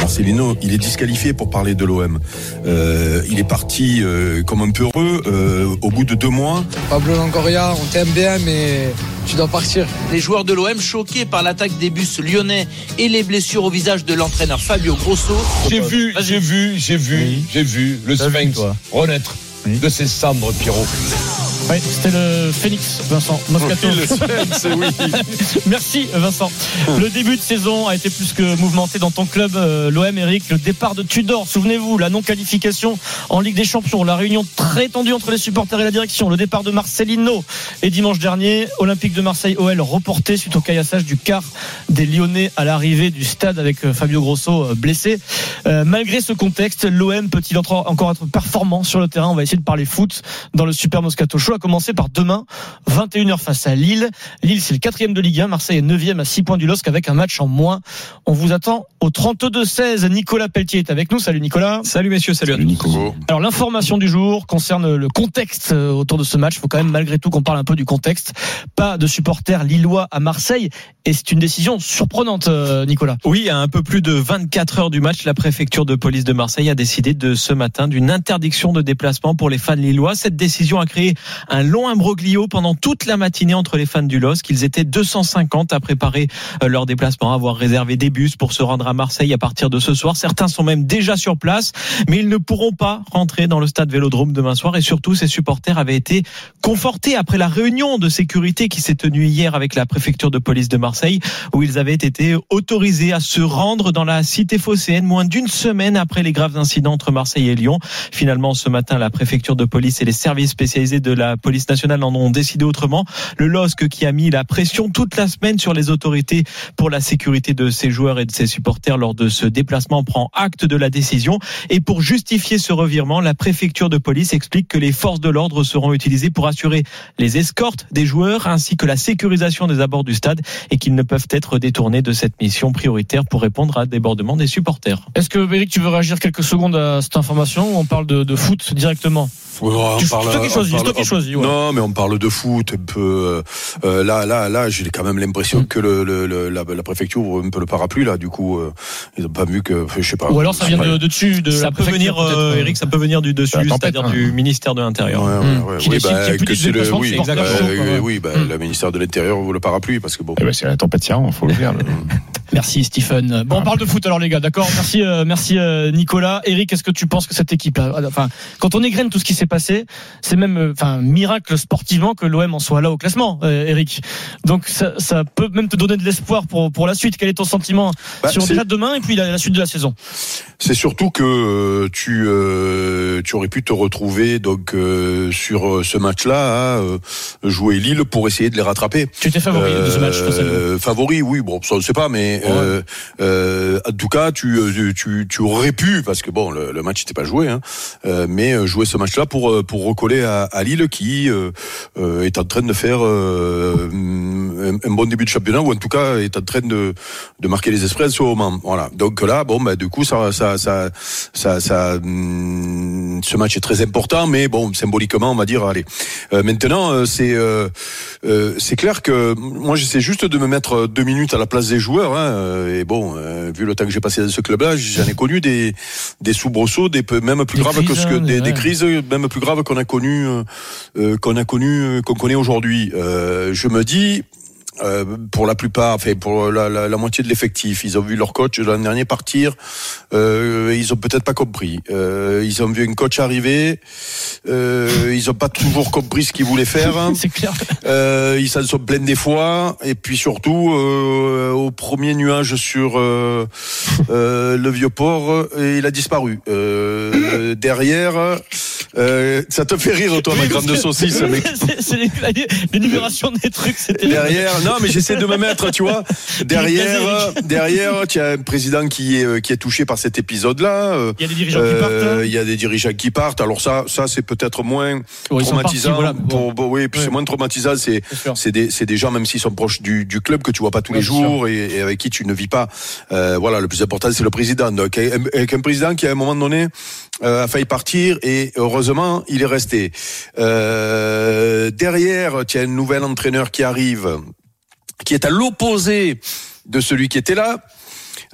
Marcelino, il est disqualifié pour parler de l'OM. Euh, il est parti euh, comme un peu heureux euh, au bout de deux mois. Pablo Longoria, on t'aime bien, mais tu dois partir. Les joueurs de l'OM choqués par l'attaque des bus lyonnais et les blessures au visage de l'entraîneur Fabio Grosso. J'ai vu, j'ai vu, j'ai vu, j'ai vu le Sphinx renaître de ses cendres, Pierrot. Oui, c'était le Phoenix, Vincent Moscato. Oui, le Sphinx, oui. Merci Vincent. Le début de saison a été plus que mouvementé dans ton club, euh, l'OM Eric. Le départ de Tudor, souvenez-vous, la non-qualification en Ligue des Champions, la réunion très tendue entre les supporters et la direction, le départ de Marcelino et dimanche dernier, Olympique de Marseille OL reporté suite au caillassage du quart des Lyonnais à l'arrivée du stade avec euh, Fabio Grosso euh, blessé. Euh, malgré ce contexte, l'OM peut-il encore être performant sur le terrain? On va essayer de parler foot dans le Super Moscato Show commencer par demain, 21h face à Lille. Lille, c'est le quatrième de Ligue 1. Marseille est neuvième à 6 points du LOSC avec un match en moins. On vous attend au 32-16. Nicolas Pelletier est avec nous. Salut Nicolas. Salut messieurs, salut, salut à tous. Nico. Alors l'information du jour concerne le contexte euh, autour de ce match. Il faut quand même malgré tout qu'on parle un peu du contexte. Pas de supporters lillois à Marseille. Et c'est une décision surprenante, euh, Nicolas. Oui, à un peu plus de 24 heures du match, la préfecture de police de Marseille a décidé de ce matin d'une interdiction de déplacement pour les fans lillois. Cette décision a créé un long imbroglio pendant toute la matinée entre les fans du LOSC. Ils étaient 250 à préparer euh, leur déplacement, à avoir réservé des bus pour se rendre à Marseille à partir de ce soir. Certains sont même déjà sur place, mais ils ne pourront pas rentrer dans le stade Vélodrome demain soir. Et surtout, ces supporters avaient été confortés après la réunion de sécurité qui s'est tenue hier avec la préfecture de police de Marseille, où ils avaient été autorisés à se rendre dans la cité phocéenne moins d'une semaine après les graves incidents entre Marseille et Lyon. Finalement, ce matin, la préfecture de police et les services spécialisés de la police nationale en ont décidé autrement. Le LOSC qui a mis la pression toute la semaine sur les autorités pour la sécurité de ses joueurs et de ses supporters lors de ce déplacement prend acte de la décision. Et pour justifier ce revirement, la préfecture de police explique que les forces de l'ordre seront utilisées pour assurer les escortes des joueurs ainsi que la sécurisation des abords du stade et qu'ils ne peuvent être détournés de cette mission prioritaire pour répondre à débordement des supporters. Est-ce que Eric, tu veux réagir quelques secondes à cette information ou on parle de, de foot directement on tu, parle, toi qui choisis, parle, toi qui choisis, ouais. Non, mais on parle de foot un peu. Euh, là, là, là, j'ai quand même l'impression mmh. que le, le, le la, la, préfecture ouvre un peu le parapluie là. Du coup, euh, ils n'ont pas vu que, je sais pas. Ou alors ça vient de, de dessus. De ça peut venir, euh, Eric, ça peut venir du dessus, c'est-à-dire du ministère de l'Intérieur. Ouais, ouais, ouais, qui oui, bah, que c'est le, oui, bah, oui, bah, Mmh. le ministère de l'Intérieur ouvre le parapluie parce que bon. Eh ben, c'est la tempête il faut le dire. Merci Stephen. Bon, on parle de foot alors les gars, d'accord? Merci, euh, merci euh, Nicolas. Eric, est-ce que tu penses que cette équipe-là, enfin, quand on égrène tout ce qui s'est passé, c'est même, euh, enfin, miracle sportivement que l'OM en soit là au classement, euh, Eric. Donc ça, ça, peut même te donner de l'espoir pour pour la suite. Quel est ton sentiment bah, sur déjà demain et puis la, la, suite de la saison? C'est surtout que euh, tu euh, tu aurais pu te retrouver donc euh, sur ce match-là, hein, jouer Lille pour essayer de les rattraper. Tu étais favori de ce match, Favori, oui. Bon, ça on ne sait pas, mais Ouais. euh, euh, en tout cas, tu, tu, tu aurais pu, parce que bon, le, le match n'était pas joué, hein, euh, mais jouer ce match-là pour, pour recoller à, à Lille qui euh, est en train de faire euh, un, un, bon début de championnat, ou en tout cas est en train de, de marquer les esprits à ce moment. Voilà. Donc là, bon, bah, du coup, ça, ça, ça, ça, ça hum, ce match est très important, mais bon, symboliquement, on va dire, allez. Euh, maintenant, c'est c'est clair que moi, j'essaie juste de me mettre deux minutes à la place des joueurs. Hein, et bon, euh, vu le temps que j'ai passé dans ce club-là, j'en ai connu des des soubresauts, des même plus des graves crises, que ce que des, des, crises, même plus graves qu'on a connu, euh, qu'on a connu, qu'on connaît aujourd'hui. Euh, je me dis. Euh, pour la plupart, enfin pour la, la, la moitié de l'effectif, ils ont vu leur coach l'an dernier partir. Euh, ils ont peut-être pas compris. Euh, ils ont vu un coach arriver. Euh, ils ont pas toujours compris ce qu'ils voulaient faire. C'est clair. Euh, ils s'en sont pleins des fois. Et puis surtout, euh, au premier nuage sur euh, le vieux port, il a disparu. Euh, derrière, ça te fait rire toi, ma grande saucisse, mec. C'est l'énumération des trucs. Derrière. Non, Non, mais j'essaie de me mettre, tu vois, derrière, derrière, tu as un président qui est, euh, qui est touché par cet épisode-là. Euh, il y a des dirigeants qui partent. Hein. Il y a des dirigeants qui partent. Alors ça, ça c'est peut-être moins traumatisant. oui, puis c'est moins traumatisant. C'est, c'est des, c'est des gens, même s'ils sont proches du, du club, que tu vois pas tous les jours et, avec qui tu ne vis pas. Euh, voilà, le plus important, c'est le président. Donc, avec un président qui, à un moment donné, a failli partir et heureusement, il est resté. Euh, derrière, tu as un nouvel entraîneur qui arrive, qui est à l'opposé de celui qui était là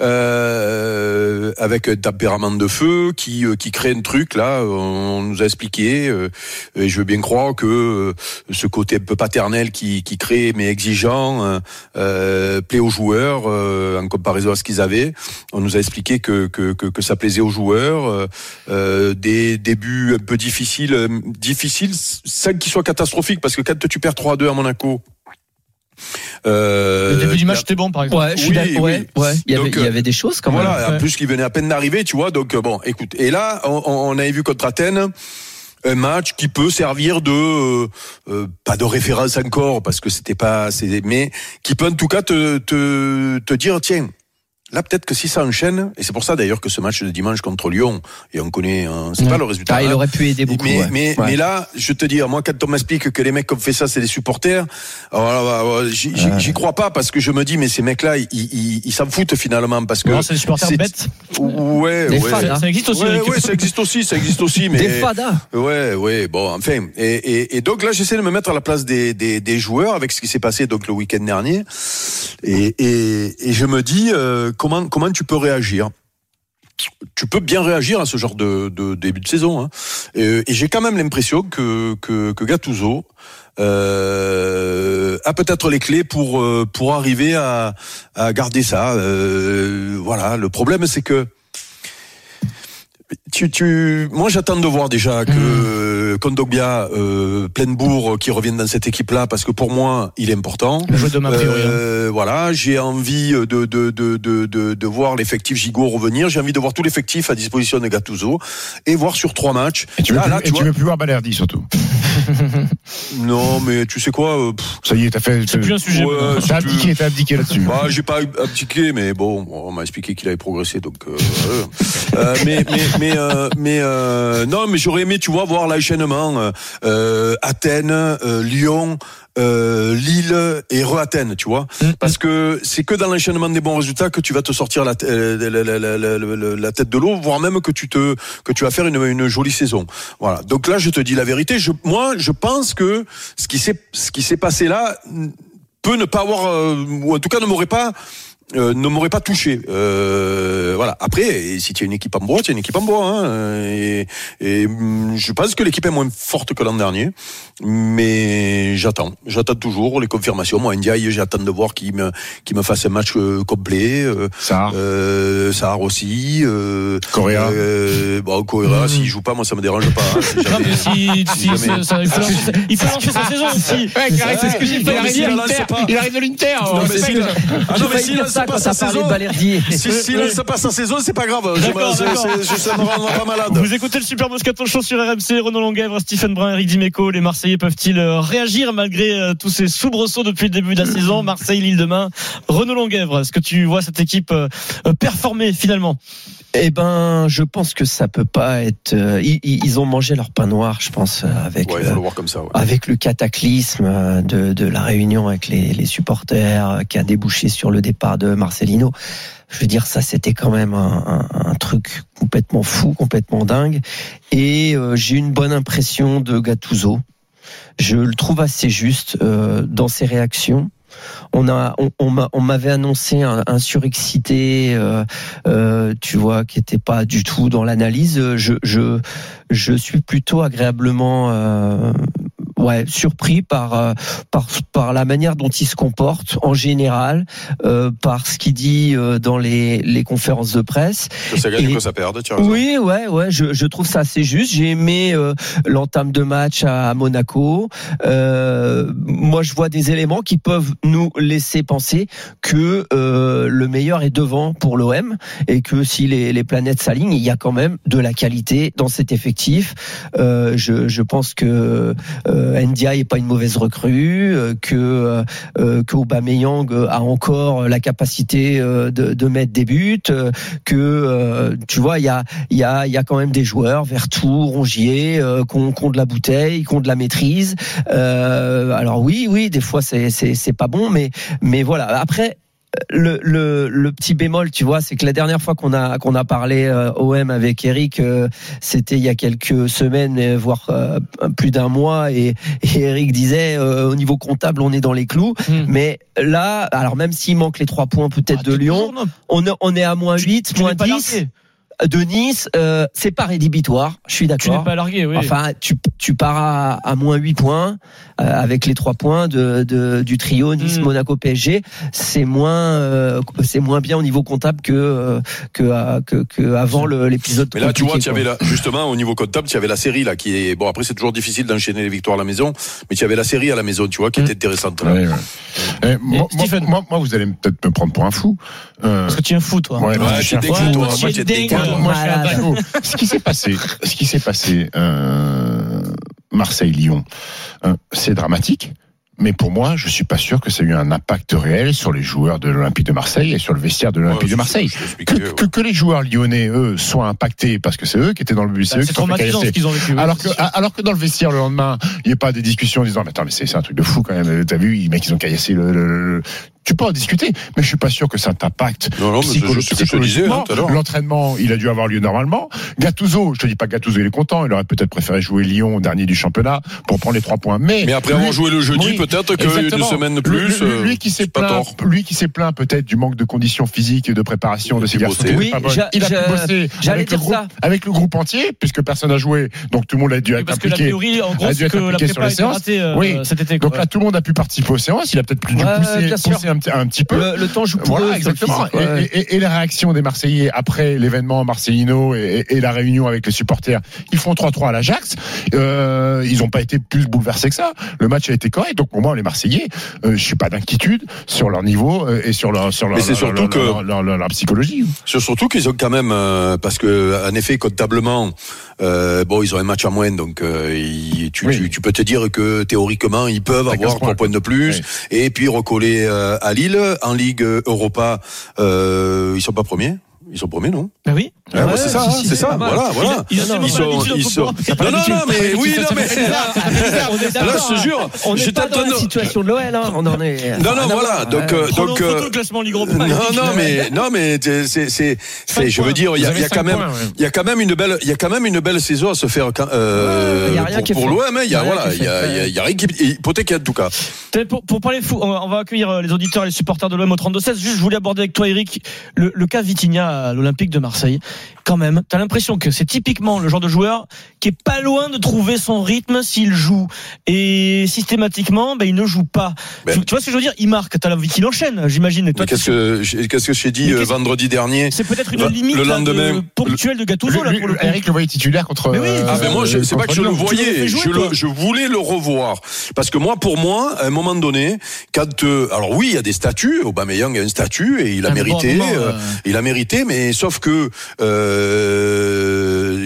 euh, avec un tempérament de feu qui euh, qui crée un truc là. On nous a expliqué euh, et je veux bien croire que euh, ce côté un peu paternel qui qui crée mais exigeant euh, plaît aux joueurs en comparaison à ce qu'ils avaient. On nous a expliqué que que que, que ça plaisait aux joueurs. des débuts un peu difficiles, difficiles, sans qu'ils soient catastrophiques parce que quand tu perds 3-2 à Monaco euh, le début du match était bon, par exemple. Ouais, je suis oui, ouais, ouais. Il, y avait, il y avait des choses quand voilà, même. Voilà, en plus qui venait à peine d'arriver, tu vois. Donc bon, écoute. Et là, on, on avait vu contre Athènes un match qui peut servir de euh, euh pas de référence encore parce que c'était pas, mais qui peut en tout cas te te, te dire tiens Là, peut-être que si ça enchaîne, et c'est pour ça d'ailleurs que ce match de dimanche contre Lyon, et on connaît, hein, c'est pas le résultat. Ah, il aurait pu aider beaucoup. Mais, mais, mais, là, je te dis, moi, quand on m'explique que les mecs qui ont fait ça, c'est des supporters, alors, j'y crois pas parce que je me dis, mais ces mecs-là, ils, s'en foutent finalement parce que. Non, c'est des supporters bêtes. Ouais, ouais. Ça existe aussi. Ouais, ouais, ça existe aussi, ça existe aussi, mais. Des fadas. Ouais, ouais, bon, enfin. Et, et, et donc là, j'essaie de me mettre à la place des, des, des joueurs avec ce qui s'est passé donc le week-end dernier, et, et, et je me dis. Euh, comment, tu peux réagir? Tu peux bien réagir à ce genre de, début de saison. Hein. Et, j'ai quand même l'impression que, que, que Gattuso euh, a peut-être les clés pour, euh, pour arriver à, à garder ça. Euh, voilà. Le problème, c'est que tu, tu, moi, j'attends de voir déjà que mmh. Kondogbia, euh, Plenbourg, qui reviennent dans cette équipe-là, parce que pour moi, il est important. Le demain, hein. euh, voilà, j'ai envie de de de de de, de voir l'effectif Gigot revenir. J'ai envie de voir tout l'effectif à disposition de Gattuso et voir sur trois matchs. Et tu veux, plus, tu, veux plus voir Balerdi surtout. Non, mais tu sais quoi euh, Ça y est, t'as fait. C'est plus un sujet. Ouais, t'as abdiqué, t'as abdiqué là-dessus. Bah, j'ai pas abdiqué, mais bon, on m'a expliqué qu'il avait progressé, donc. Euh, mais mais mais euh, mais euh, non, mais j'aurais aimé, tu vois, voir l'enchaînement euh, Athènes, Lyon. Lille et re-Athènes, tu vois, mm. parce que c'est que dans l'enchaînement des bons résultats que tu vas te sortir la, la, tête de l'eau, voire même que tu te que tu vas faire une, une, jolie saison. Voilà. Donc là, je te dis la vérité. Je, moi, je pense que ce qui s'est ce qui s'est passé là peut ne pas avoir, ou en tout cas ne m'aurait pas euh, ne m'aurait pas touché. Euh, voilà. Après, si tu as une équipe en bois, tu as une équipe en bois. Hein, et, et, mm, je pense que l'équipe est moins forte que l'an dernier, mais j'attends. J'attends toujours les confirmations. Moi, Ndiaye, j'attends de voir qu'il me, qu'il me fasse un match euh, complet. Euh, Sahar. Euh, Sahar aussi. Euh, Correa. Euh, bon, Correa, mmh. s'il joue pas, moi, ça me dérange pas. Hein, si, si, ça, il, faut lancer, il faut lancer sa saison aussi. Ouais, c'est ce que j'ai fait. Il arrive de l'Inter. Ah non, mais s'il ça quand t'as parlé de Balerdi. Si, si ça passe en saison, c'est pas grave. Me rend pas malade. Vous écoutez le Super Moscaton Show sur RMC, Renaud Longuèvre, Stephen Brun, Eric Dimeco. Les Marseillais peuvent-ils euh, réagir malgré euh, tous ces soubresauts depuis le début de la saison? Marseille, Lille demain. Renaud Longuèvre, est-ce que tu vois cette équipe euh, performer finalement? Eh ben, je pense que ça peut pas être. ils, ont mangé leur pain noir, je pense, avec ouais, le, voir comme ça, ouais. avec le cataclysme de, de la réunion avec les, les, supporters qui a débouché sur le départ de Marcelino. Je veux dire, ça, c'était quand même un, un, un, truc complètement fou, complètement dingue. Et euh, j'ai une bonne impression de Gattuso. Je le trouve assez juste euh, dans ses réactions on m'avait annoncé un, surexcité, euh, euh, tu vois, qui était pas du tout dans l'analyse. Je suis plutôt agréablement euh, ouais, surpris par, euh, par, par la manière dont il se comporte en général, euh, par ce qu'il dit euh, dans les, les conférences de presse. Que ça gagne, que ça perde, tu as raison. Oui, ouais, ouais, je, je trouve ça assez juste. J'ai aimé euh, l'entame de match à, Monaco. Euh, moi, je vois des éléments qui peuvent nous laisser penser que le meilleur est devant pour l'OM et que si les, les planètes s'alignent, il y a quand même de la qualité dans cet effectif. je, je pense que Ndiaye est pas une mauvaise recrue, euh, que euh, que Aubameyang a encore la capacité euh, de, mettre des buts, euh, que euh, tu vois il y a il y a il y a quand même des joueurs Vertou, Rongier euh, qui ont, de la bouteille, qui ont de la maîtrise. Euh, alors oui oui des fois c'est c'est pas bon mais mais voilà après le, le, le petit bémol, tu vois, c'est que la dernière fois qu'on a qu'on a parlé euh, OM avec Eric, euh, c'était il y a quelques semaines, euh, voire euh, plus d'un mois, et, et Eric disait euh, au niveau comptable, on est dans les clous. Hmm. Mais là, alors même s'il manque les trois points peut-être Ah, de Lyon, on est, on est à moins 8, tu moins pas 10 largué. De Nice. euh, c'est pas rédhibitoire, je suis Tu n'es d'accord. pas largué, oui. Enfin, tu, tu pars à, à moins 8 points euh, avec les trois points de, de- du trio Nice, Mm. Monaco, PSG. C'est moins, euh, c'est moins bien au niveau comptable que euh, que, euh, que, que avant l'épisode. Mais là, tu vois, avais quoi. la, justement au niveau comptable, tu avais la série là qui est bon. Après, c'est toujours difficile d'enchaîner les victoires à la maison, mais tu avais la série à la maison, tu vois, qui Mm. était intéressante. Là. Ouais, ouais. Eh, moi, Stephen. moi, moi, vous allez peut-être me prendre pour un fou. Euh, Parce que tu es un fou, toi. ouais, Ouais, je suis un t'es fou. dingue, toi. toi, Moi, Moi, je suis un dingo. Ce qui s'est passé, ce qui s'est passé, euh, Marseille-Lyon, euh, c'est dramatique. Mais pour moi, je suis pas sûr que ça ait eu un impact réel sur les joueurs de l'Olympique de Marseille et sur le vestiaire de l'Olympique Ouais, de Marseille. Que, que, que les joueurs lyonnais, eux, soient impactés parce que c'est eux qui étaient dans le bus, c'est Bah, C'est traumatisant ce qu'ils ont vécu. oui, Alors que, sûr. alors que dans le vestiaire le lendemain, il n'y a pas des discussions en disant mais attends mais c'est c'est un truc de fou quand même. T'as vu, les mecs ils ont caillassé le, le- le- Tu peux en discuter, mais je suis pas sûr que ça t'impacte Non, non, mais c'est psycholo- juste ce que je te disais psychologiquement. tout à l'heure. L'entraînement, il a dû avoir lieu normalement. Gattuso, je te dis pas Gattuso il est content, il aurait peut-être préféré jouer Lyon dernier du championnat pour prendre les trois points. Mais, Mais après lui- avoir joué le jeudi, oui, peut-être qu'une semaine de plus, lui, euh, lui qui s'est plaint, tort. lui qui s'est plaint peut-être du manque de conditions physiques et de préparation de pu garçons. Oui, pas il a pu bosser avec le groupe, avec le groupe entier, puisque personne n'a joué, donc tout le monde a dû Oui, être Parce que la théorie, en gros, a dû c'est être que la sur prépa les séances. ratée euh, Oui. cet été. Donc là, tout le monde a pu participer aux séances. Il a peut-être pu dû pousser, un, petit- un petit peu. Le, le temps joue pour. Voilà, exactement. physique, ouais. Et, et- et les réactions des Marseillais après l'événement Marseillino et, et la réunion avec les supporters, ils font 3-3 à l'Ajax. Euh, ils n'ont pas été plus bouleversés que ça. Le match a été correct. Donc pour moi, les Marseillais, euh, je suis pas d'inquiétude sur leur niveau euh, et sur leur sur leur, Mais c'est leur- surtout leur- que- leur, leur- leur- leur psychologie. C'est surtout qu'ils ont quand même, euh, parce que en effet, comptablement, euh, bon, ils ont un match à moins, donc euh, ils- tu, Oui. tu, tu peux te dire que théoriquement, ils peuvent avoir 15 trois points. de plus, Oui. et puis recoller euh, à Lille en Ligue Europa. Euh, ils sont pas premiers. Ils sont premiers, non? Bah oui. Ouais, ouais, Ouais, C'est ça, si, hein, si, c'est ça. Voilà, voilà. Il a tellement Ils sont, ils sont. Non, non, non, mais oui, non, mais. Là, je te jure, On n'est j'étais pas en dans train la de- situation de l'OL, hein. on en est. Non, non, voilà. Donc, euh, donc, photo, euh, classement Ligue Europa. non, non, mais non, mais c'est, c'est, c'est, c'est- je veux dire, il y a, il y a quand même, il y a quand même une belle, il y a quand même une belle saison à se faire euh, Ouais, il y a rien pour, qui est pour fait. l'OM. hein, Il y a, voilà, il y a, rien qui hypothéqué en tout cas. Pour, pour parler fou, on va, accueillir les auditeurs et les supporters de l'OM au 32-16. Juste, je voulais aborder avec toi, Eric, le, le cas Vitinha à l'Olympique de Marseille. Quand même, t'as l'impression que c'est typiquement le genre de joueur qui est pas loin de trouver son rythme s'il joue. Et systématiquement, ben, il ne joue pas. Ben. tu, tu vois ce que je veux dire? Il marque, t'as envie qu'il enchaîne, j'imagine. Qu'est-ce que, j'ai- qu'est-ce que j'ai dit euh, vendredi dernier? C'est peut-être une limite le là, de- lendemain- ponctuelle de Gattuso, là, Lui- pour le coup. Eric le voyait titulaire contre. Mais oui. euh, Ah ben moi, c'est pas que je le voyais, jouer, je, toi. le, je voulais le revoir parce que moi, pour moi, à un moment donné, quand euh, alors oui, il y a des statuts, Aubameyang a un statut et il a Ah, bon, mérité, moment, euh, euh, il a mérité, mais sauf que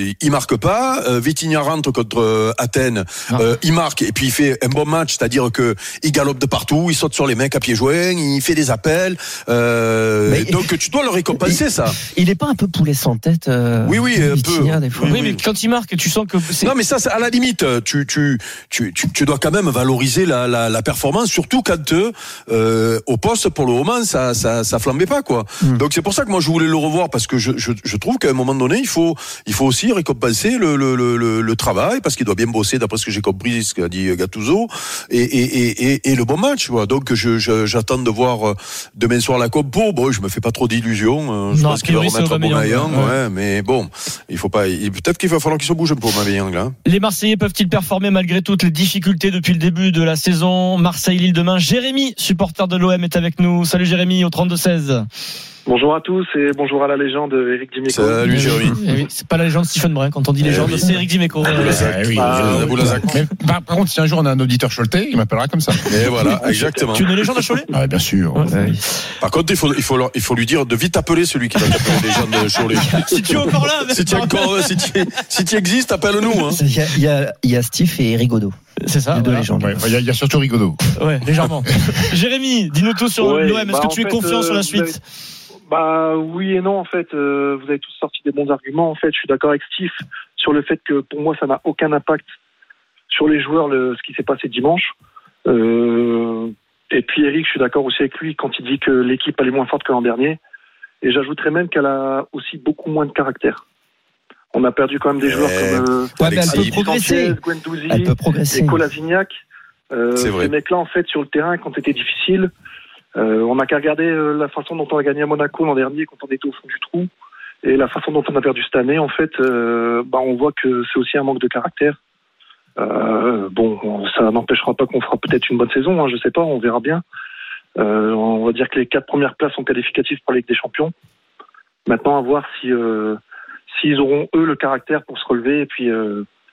euh, il marque pas. Euh, Vitinha rentre contre euh, Athènes, Ah. euh, il marque et puis il fait un bon match, c'est-à-dire que il galope de partout, il saute sur les mecs à pieds joints, il fait des appels. Euh, Mais- donc tu dois le récompenser ça. Il est pas un peu poulet sans tête euh, Oui, oui, un Vitinha, peu. des fois. Oui, Oui, mais quand il marque, tu sens que c'est. Non, mais ça, c'est à la limite, tu, tu, tu, tu, tu dois quand même valoriser la, la, la performance, surtout quand euh, au poste, pour le moment, ça, ça, ça flambait pas, quoi. Hmm. Donc c'est pour ça que moi je voulais le revoir parce que je, je, je trouve qu'à un moment donné, il faut, il faut aussi récompenser le, le, le, le, le travail parce qu'il doit bien bosser, d'après ce que j'ai compris, ce qu'a dit Gattuso, et, et, et, et, et le bon match, quoi. Donc j'attends de voir euh, demain soir la compo. Bon, je me fais pas trop d'illusions. euh, Je Non, pense qu'il va remettre Aubameyang, ouais. ouais. mais bon, il faut pas. Peut-être qu'il va falloir qu'il se bouge un peu, Aubameyang, là. Les Marseillais peuvent-ils performer malgré toutes les difficultés depuis le début de la saison? Marseille-Lille demain. Jérémy, supporter de l'OM, est avec nous. Salut Jérémy au 32-16. Bonjour à tous et bonjour à la légende Eric Dimeco. Salut, Jérémy. Eh oui, c'est pas la légende Stephen Brun. Quand on dit Eh légende, oui. c'est Eric Dimeco. Oui, Ah, oui. Mais par, par contre, si un jour on a un auditeur Choletais, il m'appellera comme ça. Et voilà, exactement. Tu es une légende à Cholet? Ah, bien sûr. Ouais. Par contre, il faut, il faut, leur- il faut lui dire de vite appeler celui qui va t'appeler les gens de Cholet. Si tu es encore là, Si tu es encore, si tu, si tu existes, appelle-nous. Hein. Il y a, il y a, il y a Steve et Eric Godot. C'est ça. Les deux voilà. légendes. Ouais, Il y, a- il y a surtout Rigaudot. Ouais, légèrement. Jérémy, dis-nous tout sur Ouais, l'OM. Est-ce bah, que en tu es confiant euh, sur la vous suite? Bah oui et non en fait. euh, vous avez tous sorti des bons arguments. En fait, je suis d'accord avec Steve sur le fait que pour moi ça n'a aucun impact sur les joueurs le, ce qui s'est passé dimanche. Euh, et puis Eric, je suis d'accord aussi avec lui quand il dit que l'équipe elle est moins forte que l'an dernier. Et j'ajouterais même qu'elle a aussi beaucoup moins de caractère. On a perdu quand même des joueurs comme euh, Ouais, Alexis. Sanchez, Guendouzi, et Colasignac. Euh, C'est vrai. ces mecs-là, en fait, sur le terrain, quand c'était difficile, euh, on n'a qu'à regarder euh, la façon dont on a gagné à Monaco l'an dernier, quand on était au fond du trou, et la façon dont on a perdu cette année. En fait, euh, bah, on voit que c'est aussi un manque de caractère. Euh, bon, ça n'empêchera pas qu'on fera peut-être une bonne saison, hein, je sais pas, on verra bien. Euh, on va dire que les quatre premières places sont qualificatives pour la Ligue des Champions. Maintenant, à voir si euh, s'ils auront eux le caractère pour se relever et puis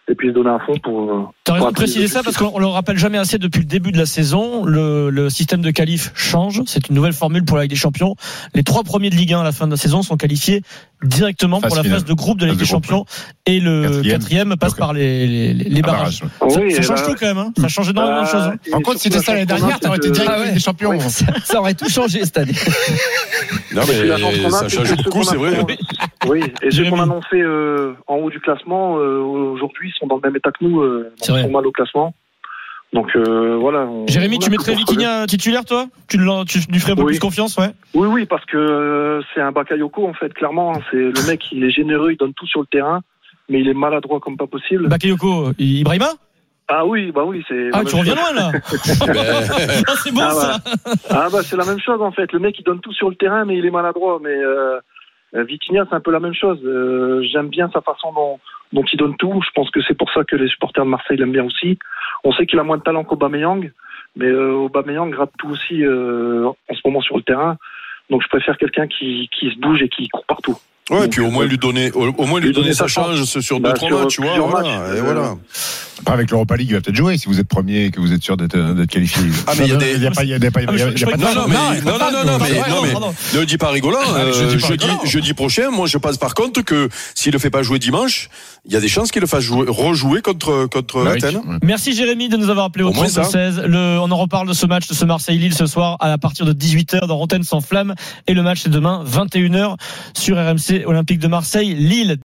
et puis se donner à fond pour. T'as raison de préciser ça parce qu'on le rappelle jamais assez depuis le début de la saison. Le, le système de qualif change. C'est une nouvelle formule pour la Ligue des Champions. Les trois premiers de Ligue 1 à la fin de la saison sont qualifiés directement pour la phase de groupe de la Ligue des. Champions. Et le Quatrième. quatrième, passe par les, les, les Ah, barrages. barrage. Ça, Oui, ça et change là- tout quand même. Hein. Ça change énormément de choses. hein. Par contre, surtout, c'était la ça l'année dernière, t'aurais été direct Ah ouais. les champions. Ça, ça aurait tout changé cette année. Non, mais ça change beaucoup, c'est vrai. Oui, et ceux qu'on a annoncés euh, en haut du classement, euh, aujourd'hui, sont dans le même état que nous, euh, vrai. sont mal au classement. Donc euh, voilà. Jérémy, tu mettrais. Vitinha titulaire, toi? Tu, lui ferais un peu Oui. plus confiance, ouais? Oui, oui, parce que euh, c'est un Bakayoko, en fait, clairement. C'est le mec, il est généreux, il donne tout sur le terrain, mais il est maladroit comme pas possible. Bakayoko, Ibrahima? Ah oui, bah oui, c'est. Ah, tu reviens chose. loin là Ah, C'est bon Ah, ça Ah bah c'est la même chose en fait. Le mec il donne tout sur le terrain mais il est maladroit. Mais euh, euh, Vitinha c'est un peu la même chose. Euh, J'aime bien sa façon dont, dont il donne tout. Je pense que c'est pour ça que les supporters de Marseille l'aiment bien aussi. On sait qu'il a moins de talent qu'Aubameyang, mais euh, Aubameyang gratte tout aussi euh, en ce moment sur le terrain. Donc je préfère quelqu'un qui, qui se bouge et qui court partout. Ouais, et puis au moins lui donner, au, au moins lui donner sa chance sur deux trois matchs, tu vois. Voilà, matchs, et euh, voilà. Après, avec l'Europa League, il va peut-être jouer si vous êtes premier et que vous êtes sûr d'être d'être qualifié. Ah, mais il y a des- Il n'y a pas, il y a pas, il y a pas Non, non, mais, non, non, non, non, mais, non, mais, pardon. ne le dis pas rigolant. Ah, euh, je dis pas jeudi, prochain, moi, je pense par contre que s'il le fait pas jouer dimanche, il y a des chances qu'il le fasse jouer, rejouer contre, contre. Athènes. Merci Jérémy de nous avoir appelé au Au moins 32 ça. 16. Le, on en reparle de ce match de ce Marseille-Lille ce soir à partir de 18h dans Rotten sans flamme et le match c'est demain 21h sur RMC Olympique de Marseille Lille.